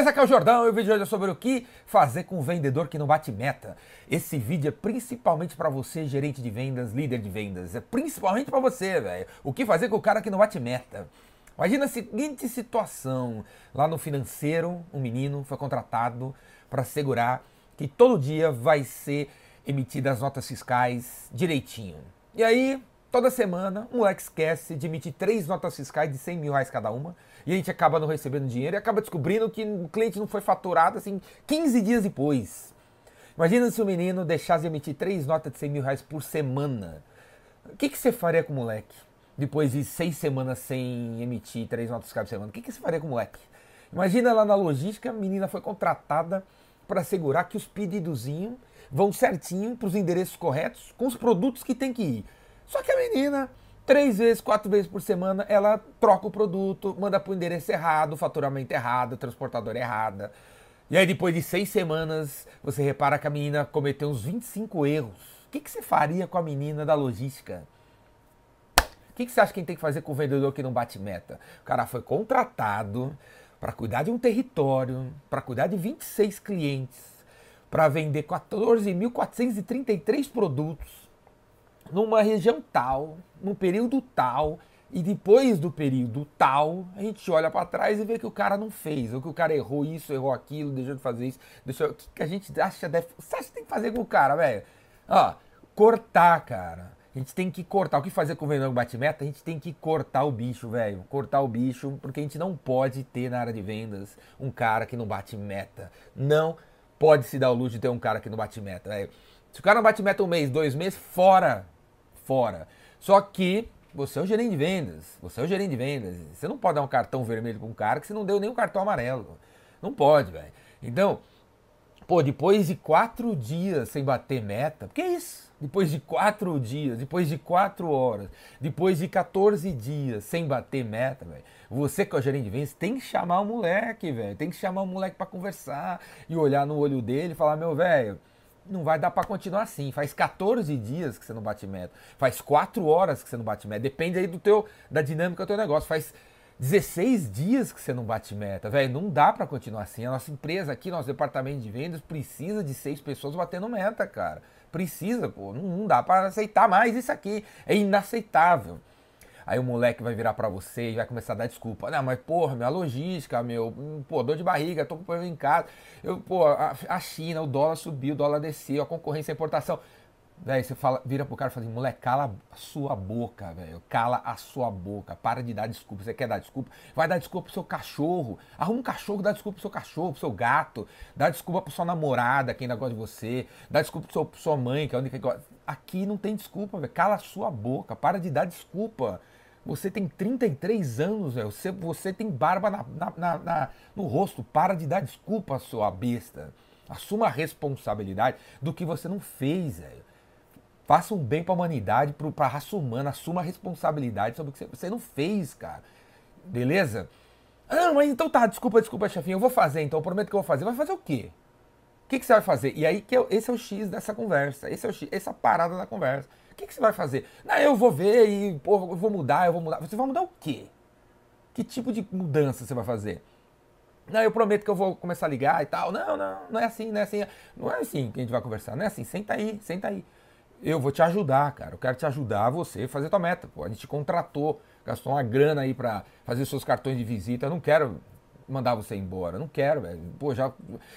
Beleza, aqui é o Jordão e o vídeo de hoje é sobre o que fazer com um vendedor que não bate meta. Esse vídeo é principalmente para você, gerente de vendas, líder de vendas. É principalmente para você, velho. O que fazer com o cara que não bate meta. Imagina a seguinte situação. Lá no financeiro, um menino foi contratado para assegurar que todo dia vai ser emitidas as notas fiscais direitinho. E aí, toda semana, o moleque esquece de emitir três notas fiscais de 100 mil reais cada uma e a gente acaba não recebendo dinheiro e acaba descobrindo que o cliente não foi faturado assim 15 dias depois. Imagina se o menino deixasse de emitir três notas de 100 mil reais por semana. O que, que você faria com o moleque? Depois de seis semanas sem emitir três notas fiscais por semana. O que, que você faria com o moleque? Imagina lá na logística, a menina foi contratada para assegurar que os pedidozinhos vão certinho para os endereços corretos com os produtos que tem que ir. Só que a menina três vezes, quatro vezes por semana, ela troca o produto, manda para o endereço errado, faturamento errado, transportador errada. E aí depois de seis semanas, você repara que a menina cometeu uns 25 erros. O que, que você faria com a menina da logística? O que, que você acha que tem que fazer com o vendedor que não bate meta? O cara foi contratado para cuidar de um território, para cuidar de 26 clientes, para vender 14.433 produtos numa região tal, num período tal, e depois do período tal, a gente olha para trás e vê que o cara não fez, ou que o cara errou isso, errou aquilo, deixou de fazer isso, deixou... o que, a gente acha deve... Você acha que tem que fazer com o cara, velho? Ó, cortar, cara. A gente tem que cortar. O que fazer com o vendedor bate-meta? A gente tem que cortar o bicho, velho. Cortar o bicho, porque a gente não pode ter na área de vendas um cara que não bate meta. Não pode se dar o luxo de ter um cara que não bate meta, velho. Se o cara não bate meta um mês, dois meses, fora fora. Só que você é o gerente de vendas, você é o gerente de vendas. Você não pode dar um cartão vermelho para um cara que você não deu nem um cartão amarelo. Não pode, velho. Então, pô, depois de quatro dias sem bater meta, que é isso? Depois de quatro dias, depois de quatro horas, depois de 14 dias sem bater meta, velho, você que é o gerente de vendas tem que chamar o moleque, velho. Tem que chamar o moleque para conversar e olhar no olho dele e falar, meu velho, não vai dar para continuar assim. Faz 14 dias que você não bate meta. Faz 4 horas que você não bate meta. Depende aí do teu da dinâmica do teu negócio. Faz 16 dias que você não bate meta, velho. Não dá para continuar assim. A nossa empresa aqui, nosso departamento de vendas precisa de seis pessoas batendo meta, cara. Precisa, pô. Não, não dá para aceitar mais isso aqui. É inaceitável. Aí o moleque vai virar para você e vai começar a dar desculpa. Não, mas porra, minha logística, meu, pô, dor de barriga, tô com problema em casa. Eu, pô, a, a China, o dólar subiu, o dólar desceu, a concorrência, a importação. Velho, você fala, vira pro cara e fala assim, moleque, cala a sua boca, velho. Cala a sua boca. Para de dar desculpa. Você quer dar desculpa? Vai dar desculpa pro seu cachorro. Arruma um cachorro, dá desculpa pro seu cachorro, pro seu gato. Dá desculpa pro sua namorada, que ainda gosta de você. Dá desculpa pro seu, pro sua mãe, que é a única que gosta. Aqui não tem desculpa, velho. Cala a sua boca. Para de dar desculpa. Você tem 33 anos, velho. Você, você tem barba na, na, na, no rosto. Para de dar desculpa, sua besta. Assuma a responsabilidade do que você não fez, velho. Faça um bem para a humanidade, para a raça humana. Assuma a responsabilidade sobre o que você não fez, cara. Beleza? Ah, mas então tá, desculpa, desculpa, chefinho. Eu vou fazer, então. Eu prometo que eu vou fazer. Vai fazer o quê? O que, que você vai fazer? E aí, que é, esse é o X dessa conversa. Esse é o X, essa parada da conversa que, que você vai fazer? Não, eu vou ver e pô, eu vou mudar, eu vou mudar. Você vai mudar o quê? Que tipo de mudança você vai fazer? Não, eu prometo que eu vou começar a ligar e tal. Não, não, não é assim, não é assim. Não é assim que a gente vai conversar. Não é assim, senta aí, senta aí. Eu vou te ajudar, cara. Eu quero te ajudar a você fazer tua meta. Pô, a gente contratou, gastou uma grana aí para fazer seus cartões de visita. Eu não quero mandar você embora. Não quero, velho. Pô, já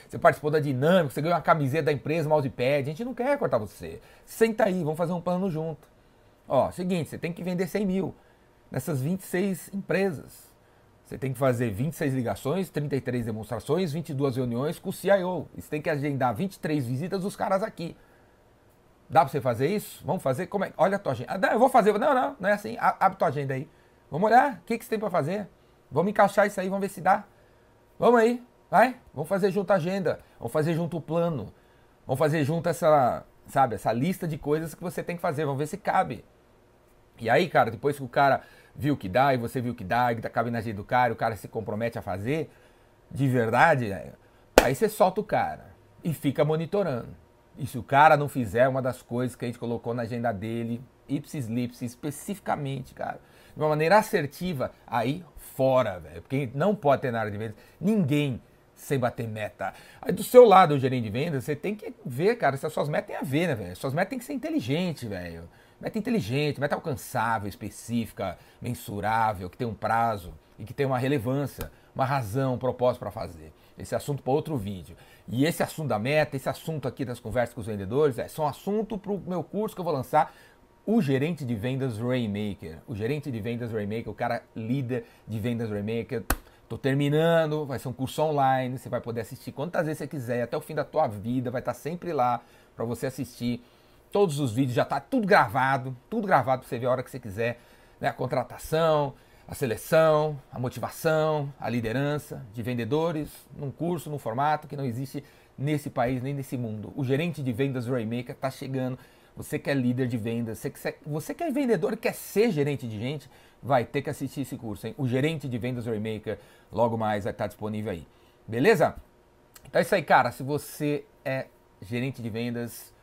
você participou da dinâmica, você ganhou uma camiseta da empresa, mousepad. A gente não quer cortar você. Senta aí, vamos fazer um plano junto. Ó, seguinte, você tem que vender 100 mil nessas 26 empresas. Você tem que fazer 26 ligações, 33 demonstrações, 22 reuniões com o CIO. Você tem que agendar 23 visitas dos caras aqui. Dá pra você fazer isso? Vamos fazer? Como é? Olha a tua agenda. Ah, eu vou fazer. Não, não, não é assim. Abre tua agenda aí. Vamos olhar. O que, que você tem para fazer? Vamos encaixar isso aí, vamos ver se dá. Vamos aí, vai. Vamos fazer junto a agenda. Vamos fazer junto o plano. Vamos fazer junto essa, sabe, essa lista de coisas que você tem que fazer. Vamos ver se cabe. E aí, cara, depois que o cara viu que dá e você viu que dá, e cabe na agenda do cara, o cara se compromete a fazer, de verdade, aí você solta o cara e fica monitorando. E se o cara não fizer uma das coisas que a gente colocou na agenda dele, ipsis lipsis, especificamente, cara, de uma maneira assertiva, aí fora, velho. Porque não pode ter na área de vendas ninguém sem bater meta. Aí do seu lado, o gerente de vendas, você tem que ver, cara, se as suas metas têm a ver, né, velho? Suas metas têm que ser inteligentes, velho. Meta inteligente, meta alcançável, específica, mensurável, que tem um prazo e que tem uma relevância, uma razão, um propósito para fazer. Esse assunto para outro vídeo. E esse assunto da meta, esse assunto aqui das conversas com os vendedores, é só um assunto para o meu curso que eu vou lançar o gerente de vendas Rainmaker. O gerente de vendas Rainmaker, o cara líder de vendas Rainmaker. Tô terminando, vai ser um curso online, você vai poder assistir quantas vezes você quiser, até o fim da tua vida, vai estar sempre lá para você assistir. Todos os vídeos já tá tudo gravado, tudo gravado para você ver a hora que você quiser, né? A contratação, a seleção, a motivação, a liderança de vendedores num curso, num formato que não existe nesse país nem nesse mundo. O gerente de vendas Rainmaker está chegando você que é líder de vendas, você que, você que é vendedor e quer ser gerente de gente, vai ter que assistir esse curso, hein? O gerente de vendas Remaker logo mais vai estar disponível aí. Beleza? Então é isso aí, cara. Se você é gerente de vendas,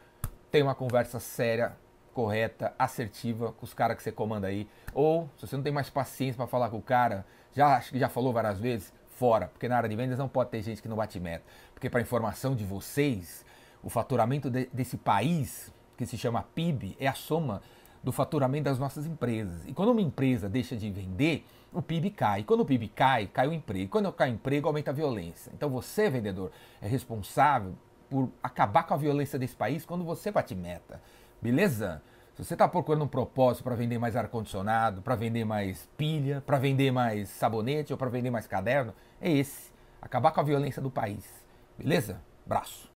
tem uma conversa séria, correta, assertiva com os caras que você comanda aí. Ou, se você não tem mais paciência para falar com o cara, já acho que já falou várias vezes, fora. Porque na área de vendas não pode ter gente que não bate meta. Porque para informação de vocês, o faturamento de, desse país que se chama PIB, é a soma do faturamento das nossas empresas. E quando uma empresa deixa de vender, o PIB cai. E quando o PIB cai, cai o emprego. E quando cai o emprego, aumenta a violência. Então você, vendedor, é responsável por acabar com a violência desse país quando você bate meta. Beleza? Se você está procurando um propósito para vender mais ar-condicionado, para vender mais pilha, para vender mais sabonete ou para vender mais caderno, é esse. Acabar com a violência do país. Beleza? Braço.